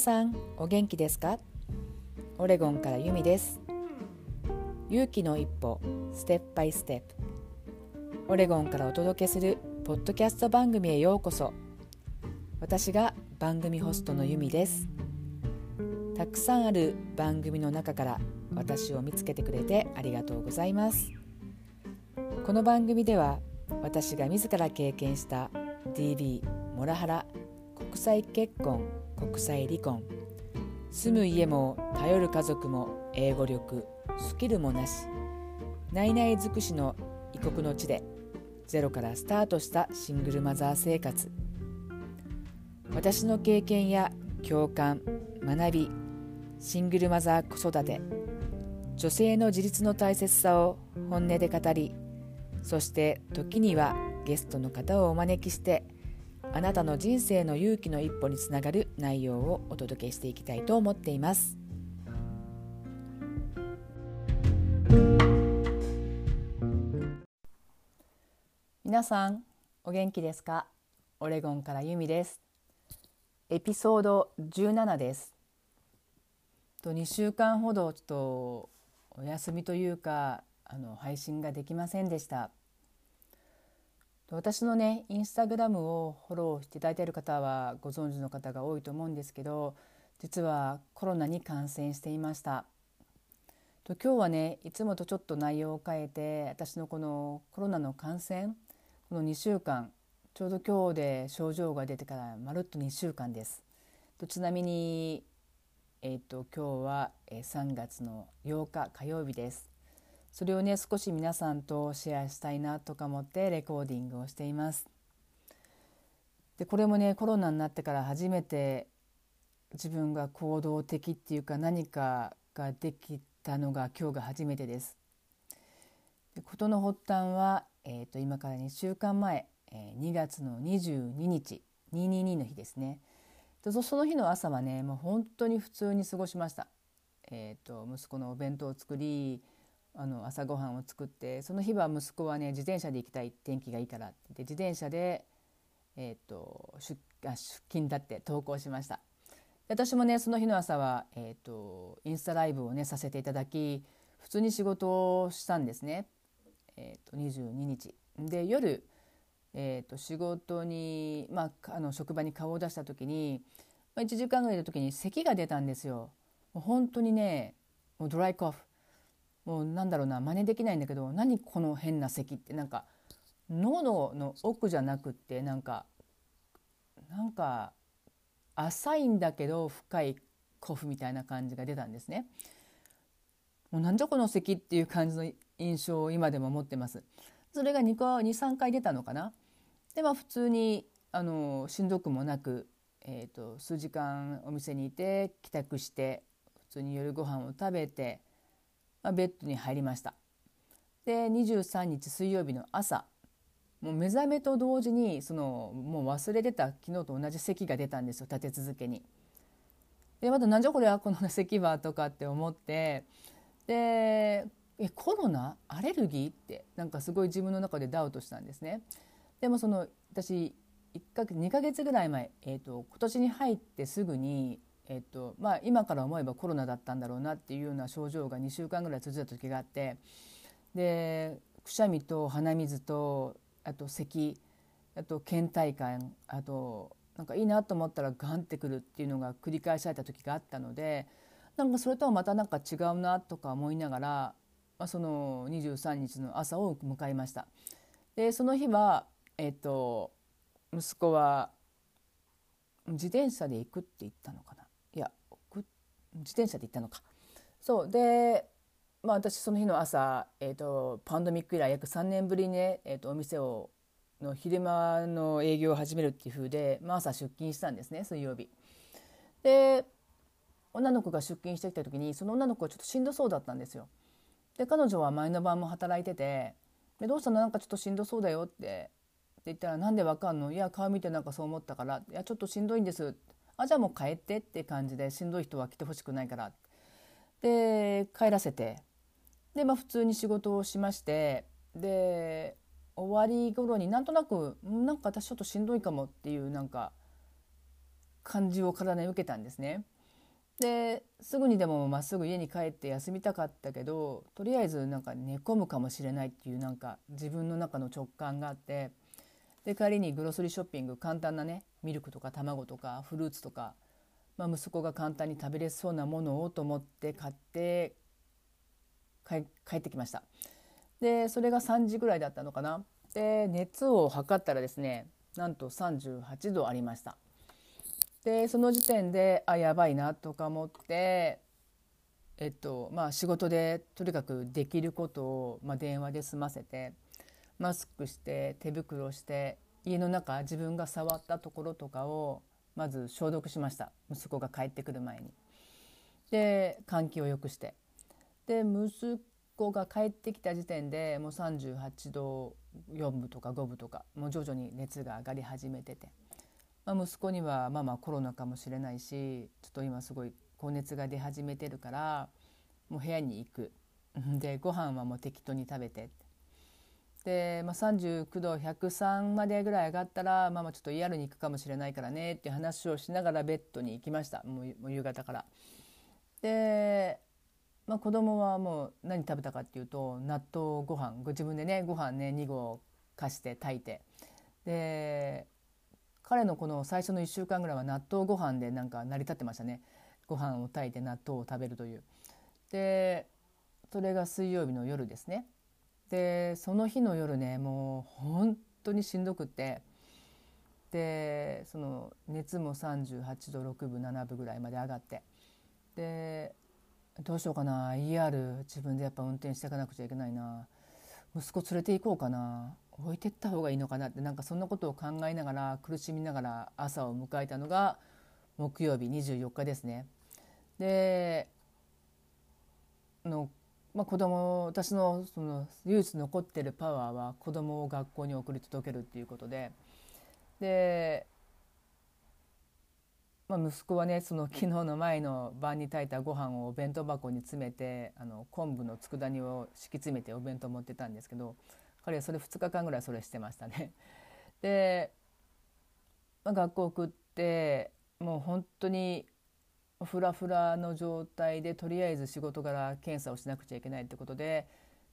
さんお元気ですか？オレゴンからユミです。勇気の一歩ステップバイステップオレゴンからお届けするポッドキャスト番組へようこそ。私が番組ホストのユミです。たくさんある番組の中から私を見つけてくれてありがとうございます。この番組では私が自ら経験した DV モラハラ国際結婚国際離婚。住む家も頼る家族も英語力スキルもなし。内々尽くしの異国の地でゼロからスタートしたシングルマザー生活。私の経験や共感学びシングルマザー子育て。女性の自立の大切さを本音で語りそして時にはゲストの方をお招きしてあなたの人生の勇気の一歩につながる内容をお届けしていきたいと思っています。皆さんお元気ですか？オレゴンからユミです。エピソード17です。と2週間ほどちょっとお休みというかあの配信ができませんでした。私のねインスタグラムをフォローしていただいている方はご存知の方が多いと思うんですけど実はコロナに感染していました。と今日はねいつもとちょっと内容を変えて私のこのコロナの感染この2週間ちょうど今日で症状が出てからまるっと2週間です。とちなみにえー、と今日は3月の8日火曜日です。それをね少し皆さんとシェアしたいなとか思ってレコーディングをしています。でこれもねコロナになってから初めて自分が行動的っていうか何かができたのが今日が初めてです。で事の発端は、えーと、今から2週間前、えー、2月の22日222の日ですね。でその日の朝はねもう本当に普通に過ごしました。えーと息子のお弁当を作りあの朝ごはんを作ってその日は息子はね自転車で行きたい天気がいいからって言って自転車で、えーと、出出勤だって投稿しました。私もねその日の朝は、えーと、インスタライブをねさせていただき普通に仕事をしたんですね、えーと、22日。で夜、えー、と仕事に、まあ、あの職場に顔を出した時に、まあ、1時間ぐらいの時に咳が出たんですよ。もう本当にねもうドライコフ。もうなんだろうな真似できないんだけど何この変な咳ってなんか喉の奥じゃなくってなんかなんか浅いんだけど深いコフみたいな感じが出たんですね。もうなんじゃこの咳っていう感じの印象を今でも持ってます。それが 2, 23回出たのかな。でまあ普通にあのしんどくもなく、えーと数時間お店にいて帰宅して普通に夜ご飯を食べてまあ、ベッドに入りましたで23日水曜日の朝もう目覚めと同時にそのもう忘れてた昨日と同じ咳が出たんですよ立て続けに。でまたなんじゃこれはこの咳はとかって思ってでえコロナ？アレルギー？ってなんかすごい自分の中でダウトしたんですね。でもその私1か月2か月ぐらい前、えーと今年に入ってすぐにえっとまあ、今から思えばコロナだったんだろうなっていうような症状が2週間ぐらい続いた時があってでくしゃみと鼻水とあと咳あと倦怠感あとなんかいいなと思ったらガンってくるっていうのが繰り返された時があったのでなんかそれとはまたなんか違うなとか思いながら、まあ、その23日の朝を迎えました。でその日は、えっと、息子は自転車で行くって言ったのかな自転車で行ったのかそうで、まあ、私その日の朝、えーと、パンデミック以来約3年ぶりにね、えーと、お店をの昼間の営業を始めるっていう風で、まあ、朝出勤したんですね水曜日。で女の子が出勤してきた時にその女の子はちょっとしんどそうだったんですよ。で彼女は前の晩も働いてて「でどうしたの？なんかちょっとしんどそうだよ」ってって言ったら「なんでわかんの？いや顔見てなんかそう思ったからいやちょっとしんどいんです」ってあじゃあもう帰ってって感じでしんどい人は来てほしくないから。で帰らせて。でまあ普通に仕事をしまして。で終わり頃になんとなくなんか私ちょっとしんどいかもっていうなんか感じを体に受けたんですね。ですぐにでもまっすぐ家に帰って休みたかったけどとりあえずなんか寝込むかもしれないっていうなんか自分の中の直感があって。で帰りにグロスリーショッピング簡単なねミルクとか卵とかフルーツとか、まあ、息子が簡単に食べれそうなものをと思って買って帰ってきました。でそれが3時ぐらいだったのかな。で熱を測ったらですねなんと38度ありました。でその時点であやばいなとか思ってえっとまあ仕事でとにかくできることを、まあ、電話で済ませてマスクして手袋して家の中自分が触ったところとかをまず消毒しました息子が帰ってくる前に。で換気を良くしてで息子が帰ってきた時点でもう38度4分とか5分とかもう徐々に熱が上がり始めてて。まあ、息子にはまあまあコロナかもしれないしちょっと今すごい高熱が出始めてるからもう部屋に行くでご飯はもう適当に食べてで、まあ、39度103までぐらい上がったら、まあ、まあちょっとイヤルに行くかもしれないからねっていう話をしながらベッドに行きましたもうもう夕方から。で、まあ、子供はもう何食べたかっていうと納豆ご飯ご自分でねご飯ね2合貸して炊いてで彼のこの最初の1週間ぐらいは納豆ご飯でなんか成り立ってましたねご飯を炊いて納豆を食べるという。でそれが水曜日の夜ですね。でその日の夜ねもう本当にしんどくって。でその熱も38度6分7分ぐらいまで上がって。でどうしようかな。ER 自分でやっぱ運転していかなくちゃいけないな。息子連れて行こうかな。置いてった方がいいのかなって。なんかそんなことを考えながら苦しみながら朝を迎えたのが木曜日24日ですね。での、まあ、子供私のその唯一残ってるパワーは子供を学校に送り届けるっていうことでで、まあ、息子はねその昨日の前の晩に炊いたご飯をお弁当箱に詰めてあの昆布の佃煮を敷き詰めてお弁当持ってたんですけど彼はそれ2日間ぐらいそれしてましたね。で、まあ、学校送ってもう本当にフラフラの状態でとりあえず仕事から検査をしなくちゃいけないってことで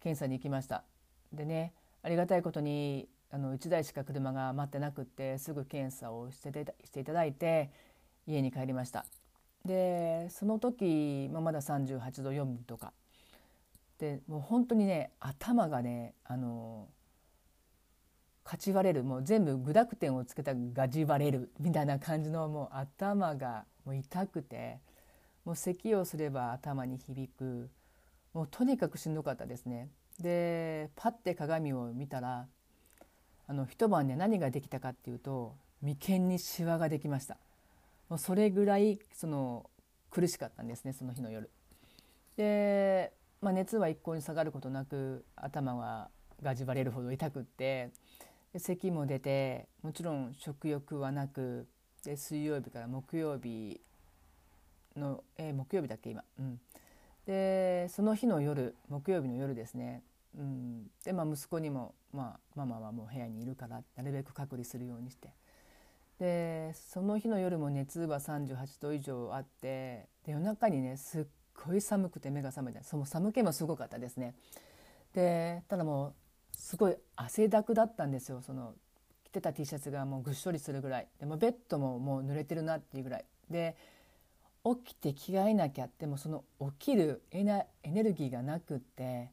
検査に行きました。でねありがたいことにあの1台しか車が待ってなくってすぐ検査をしてしていただいて家に帰りました。でその時、まあ、まだ38度4分とかでもう本当にね頭がねあのかち割れるもう全部具濁点をつけたガジ割れるみたいな感じのもう頭がもう痛くてもう咳をすれば頭に響く。もうとにかくしんどかったですね。でパッて鏡を見たらあの一晩ね何ができたかっていうと眉間にシワができました。もうそれぐらいその苦しかったんですねその日の夜。でまあ、熱は一向に下がることなく頭ががじばれるほど痛くって咳も出てもちろん食欲はなくで水曜日から木曜日の、えー、木曜日だっけ今、うん、でその日の夜木曜日の夜ですね、うん、で、まあ、息子にも、まあ、ママはもう部屋にいるからなるべく隔離するようにして。でその日の夜も熱は38度以上あってで夜中にねすっごい寒くて目が覚めてその寒気もすごかったですね。でただもうすごい汗だくだったんですよ。そのてた T シャツがもうぐっしょりするぐらい。でもベッドももう濡れてるなっていうぐらい。で起きて着替えなきゃってもその起きるエネルギーがなくって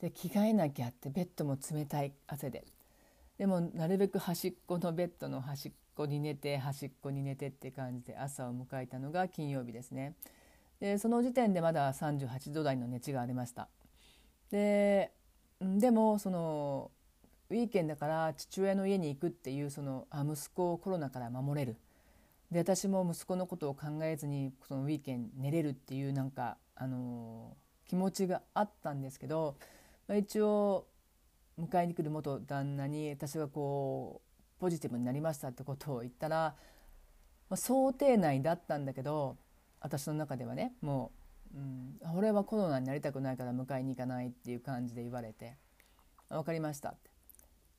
で着替えなきゃってベッドも冷たい汗で。でもなるべく端っこのベッドの端っこに寝て端っこに寝てって感じで朝を迎えたのが金曜日ですね。でその時点でまだ38度台の熱がありました。ででもそのウィーケンだから父親の家に行くっていうそのあ息子をコロナから守れるで私も息子のことを考えずにそのウィーケン寝れるっていうなんか、あの気持ちがあったんですけど、まあ、一応迎えに来る元旦那に私がこうポジティブになりましたってことを言ったら、まあ、想定内だったんだけど私の中ではねもう、うん、俺はコロナになりたくないから迎えに行かないっていう感じで言われて「分かりました」って。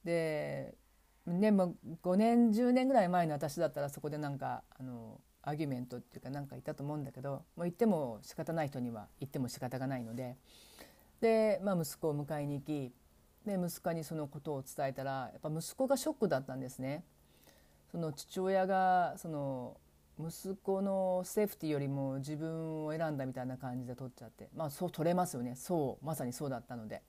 ででも5年10年ぐらい前の私だったらそこでなんかあのアギュメントっていうかなんかいたと思うんだけどもう言っても仕方ない人には言っても仕方がないのでで、まあ、息子を迎えに行きで息子にそのことを伝えたらやっぱ息子がショックだったんですね。その父親がその息子のセーフティーよりも自分を選んだみたいな感じで取っちゃってまあそう取れますよねそうまさにそうだったので。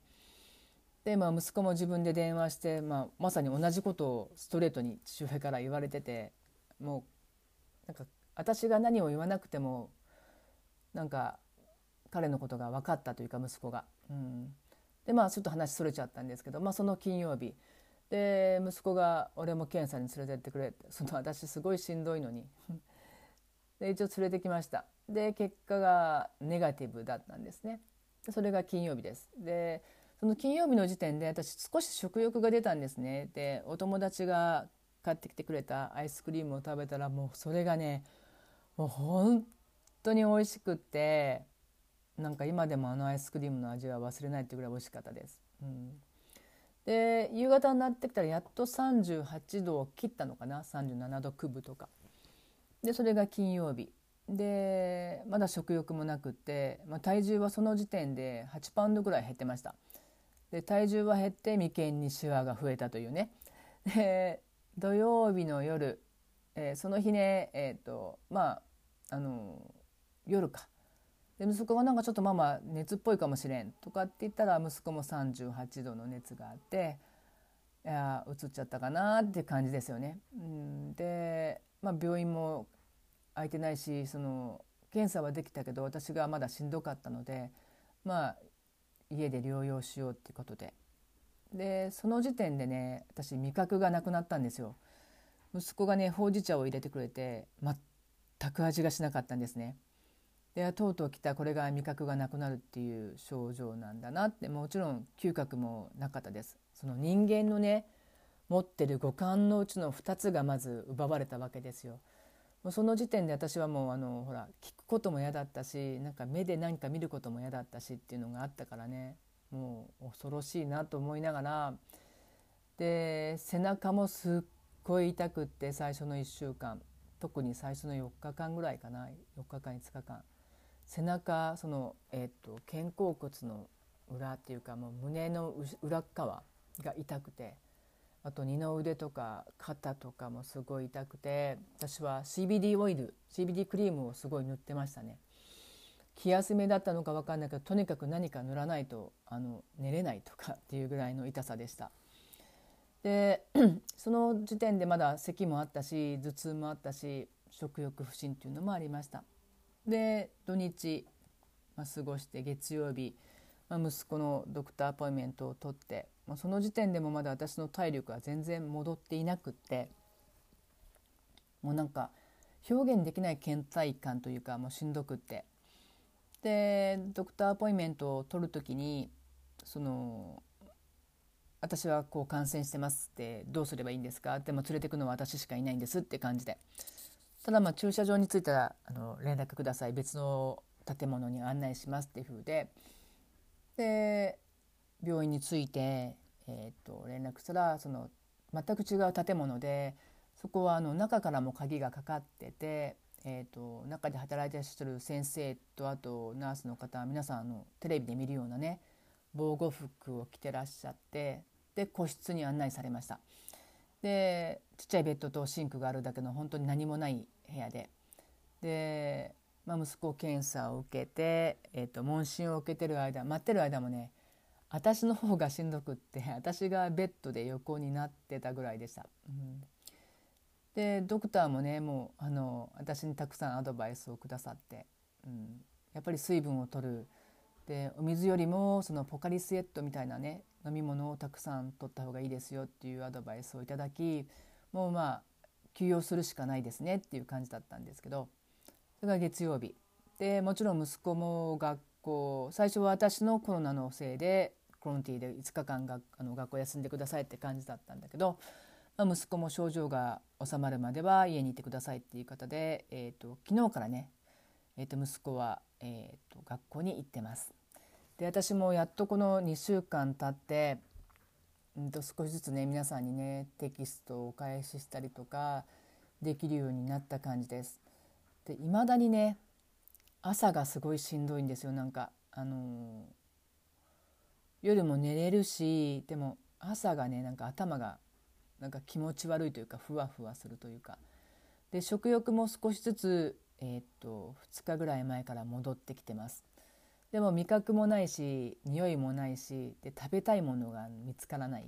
で、まあ、息子も自分で電話して、まあ、まさに同じことをストレートに父親から言われててもうなんか私が何を言わなくてもなんか彼のことが分かったというか息子が。うん、でまあちょっと話それちゃったんですけど、まあ、その金曜日。で息子が俺も検査に連れてってくれってその私すごいしんどいのに。で一応連れてきました。で結果がネガティブだったんですね。それが金曜日です。でその金曜日の時点で私少し食欲が出たんですね。でお友達が買ってきてくれたアイスクリームを食べたらもうそれがねもう本当に美味しくってなんか今でもあのアイスクリームの味は忘れないっていうぐらい美味しかったです。うん、で夕方になってきたらやっと38度を切ったのかな？37度9分とか。でそれが金曜日。でまだ食欲もなくって、まあ、体重はその時点で8パウンドぐらい減ってました。で体重は減って眉間にシワが増えたというねで土曜日の夜、えー、その日ねえっ、ー、とまああの夜かで息子がなんかちょっとママ熱っぽいかもしれんとかって言ったら息子も38度の熱があっていやうつっちゃったかなって感じですよね。うん、で、まあ、病院も空いてないしその検査はできたけど私がまだしんどかったのでまあ家で療養しようっていうことで。でその時点でね私味覚がなくなったんですよ。息子がねほうじ茶を入れてくれて全く味がしなかったんですね。でとうとう来たこれが味覚がなくなるっていう症状なんだなって。もちろん嗅覚もなかったです。その人間のね持ってる五感のうちの2つがまず奪われたわけですよ。もうその時点で私はもうあのほら聞くことも嫌だったしなんか目で何か見ることも嫌だったしっていうのがあったからね。もう恐ろしいなと思いながら。で背中もすっごい痛くって最初の1週間。特に最初の4日間ぐらいかな。4日間5日間。背中その、えーと、肩甲骨の裏っていうかもう胸の裏側が痛くて。あと二の腕とか肩とかもすごい痛くて私は CBD オイル CBD クリームをすごい塗ってましたね。気休めだったのか分かんないけどとにかく何か塗らないとあの寝れないとかっていうぐらいの痛さでした。で その時点でまだ咳もあったし頭痛もあったし食欲不振っていうのもありました。で土日、まあ、過ごして月曜日、まあ、息子のドクターアポイメントを取ってまあ、その時点でもまだ私の体力は全然戻っていなくってもうなんか表現できない倦怠感というかもうしんどくって。でドクターアポインメントを取る時にその私はこう感染してますってどうすればいいんですか？でも連れてくのは私しかいないんですって感じで。ただまあ駐車場に着いたらあの連絡ください。別の建物に案内しますっていう風で。で病院に着いて、えー、と連絡したらその全く違う建物でそこはあの中からも鍵がかかってて、えー、と中で働いてらっしゃる先生とあとナースの方皆さんあのテレビで見るようなね防護服を着てらっしゃってで個室に案内されました。でちっちゃいベッドとシンクがあるだけの本当に何もない部屋でで、まあ、息子検査を受けて、えーと問診を受けてる間待ってる間もね私の方がしんどくって私がベッドで横になってたぐらいでした。うん、でドクターもねもうあの私にたくさんアドバイスをくださって、うん、やっぱり水分を取る。でお水よりもそのポカリスエットみたいなね飲み物をたくさん取った方がいいですよっていうアドバイスをいただきもうまあ休養するしかないですねっていう感じだったんですけどそれが月曜日。でもちろん息子も学校最初は私のコロナのせいでコロンティで5日間があの学校休んでくださいって感じだったんだけど、まあ、息子も症状が治まるまでは家にいてくださいっていう方で、えーと、昨日からね、えー、と息子は、えーと、学校に行ってます。で私もやっとこの2週間経ってうんと少しずつね皆さんにねテキストをお返ししたりとかできるようになった感じです。で未だにね朝がすごいしんどいんですよなんかあのー、夜も寝れるしでも朝がねなんか頭がなんか気持ち悪いというかふわふわするというか。で食欲も少しずつ、えー、っと2日ぐらい前から戻ってきてます。でも味覚もないし匂いもないしで食べたいものが見つからないっ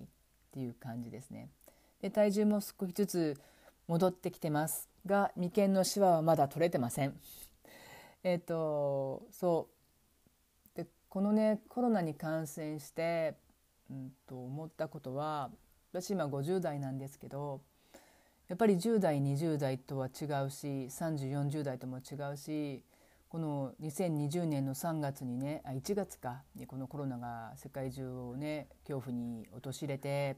ていう感じですね。で体重も少しずつ戻ってきてますが眉間のシワはまだ取れてません。えっとそう。このねコロナに感染して、うんと思ったことは私今50代なんですけどやっぱり10代20代とは違うし3040代とも違うしこの2020年の3月にねあ1月かにこのコロナが世界中をね恐怖に陥れて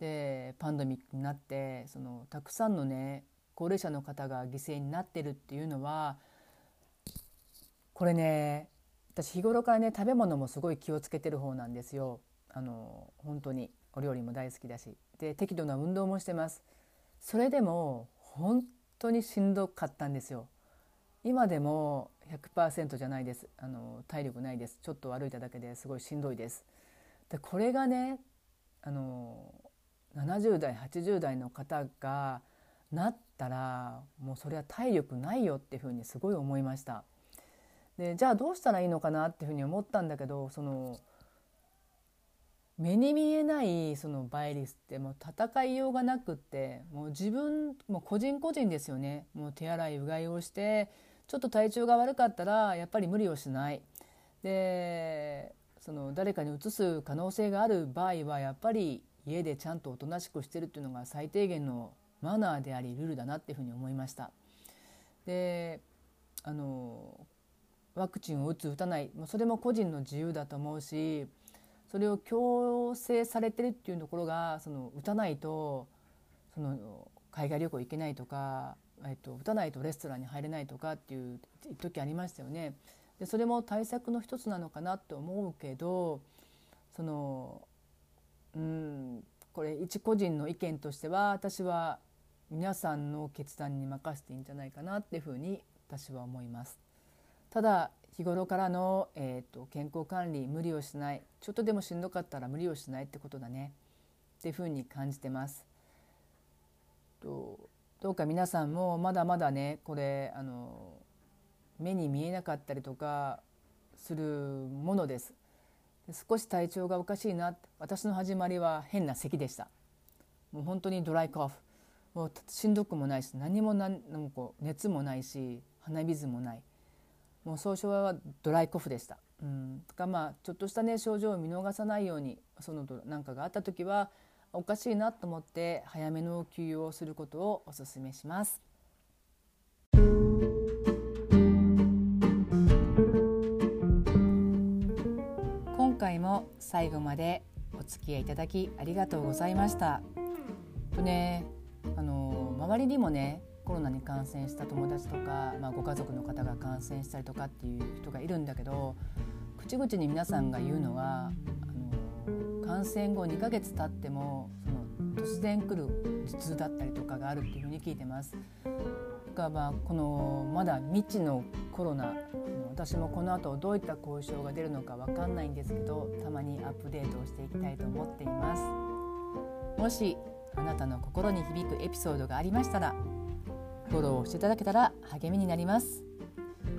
でパンデミックになってそのたくさんのね高齢者の方が犠牲になってるっていうのはこれね私日頃からね食べ物もすごい気をつけてる方なんですよ。あの本当に。お料理も大好きだし。で適度な運動もしてます。それでも本当にしんどかったんですよ。今でも100%じゃないです。あの体力ないです。ちょっと歩いただけですごいしんどいです。でこれがねあの70代80代の方がなったらもうそれは体力ないよっていうふうにすごい思いました。でじゃあどうしたらいいのかなっていうふうに思ったんだけどその目に見えないそのバイリスってもう戦いようがなくってもう自分もう個人個人ですよねもう手洗いうがいをしてちょっと体調が悪かったらやっぱり無理をしないでその誰かにうつす可能性がある場合はやっぱり家でちゃんとおとなしくしてるっていうのが最低限のマナーでありルールだなっていうふうに思いました。であのワクチンを打つ打たないそれも個人の自由だと思うしそれを強制されてるっていうところがその打たないとその海外旅行行けないとか、えっと、打たないとレストランに入れないとかっていう時ありましたよね。でそれも対策の一つなのかなと思うけどそのうんこれ一個人の意見としては私は皆さんの決断に任せていいんじゃないかなっていうふうに私は思います。ただ日頃からの、えーと、健康管理無理をしないちょっとでもしんどかったら無理をしないってことだねっていうふうに感じてます。とどうか皆さんもまだまだねこれあの目に見えなかったりとかするものです。少し体調がおかしいな私の始まりは変な咳でしたもう本当にドライコフもうしんどくもないし何も何もこう熱もないし鼻水もないもう総称はドライコフでした。うん、とかまあちょっとしたね症状を見逃さないようにそのなんかがあった時はおかしいなと思って早めの休養をすることをお勧めします。今回も最後までお付き合いいただきありがとうございました。とねあの周りにもねコロナに感染した友達とか、まあ、ご家族の方が感染したりとかっていう人がいるんだけど口々に皆さんが言うのはあの感染後2ヶ月経ってもその突然来る頭痛だったりとかがあるっていうふうに聞いてます。がまあこのまだ未知のコロナ私もこの後どういった後遺症が出るのか分かんないんですけどたまにアップデートをしていきたいと思っていますもしあなたの心に響くエピソードがありましたらフォローしていただけたら励みになります。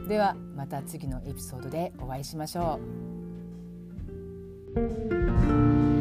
ではまた次のエピソードでお会いしましょう。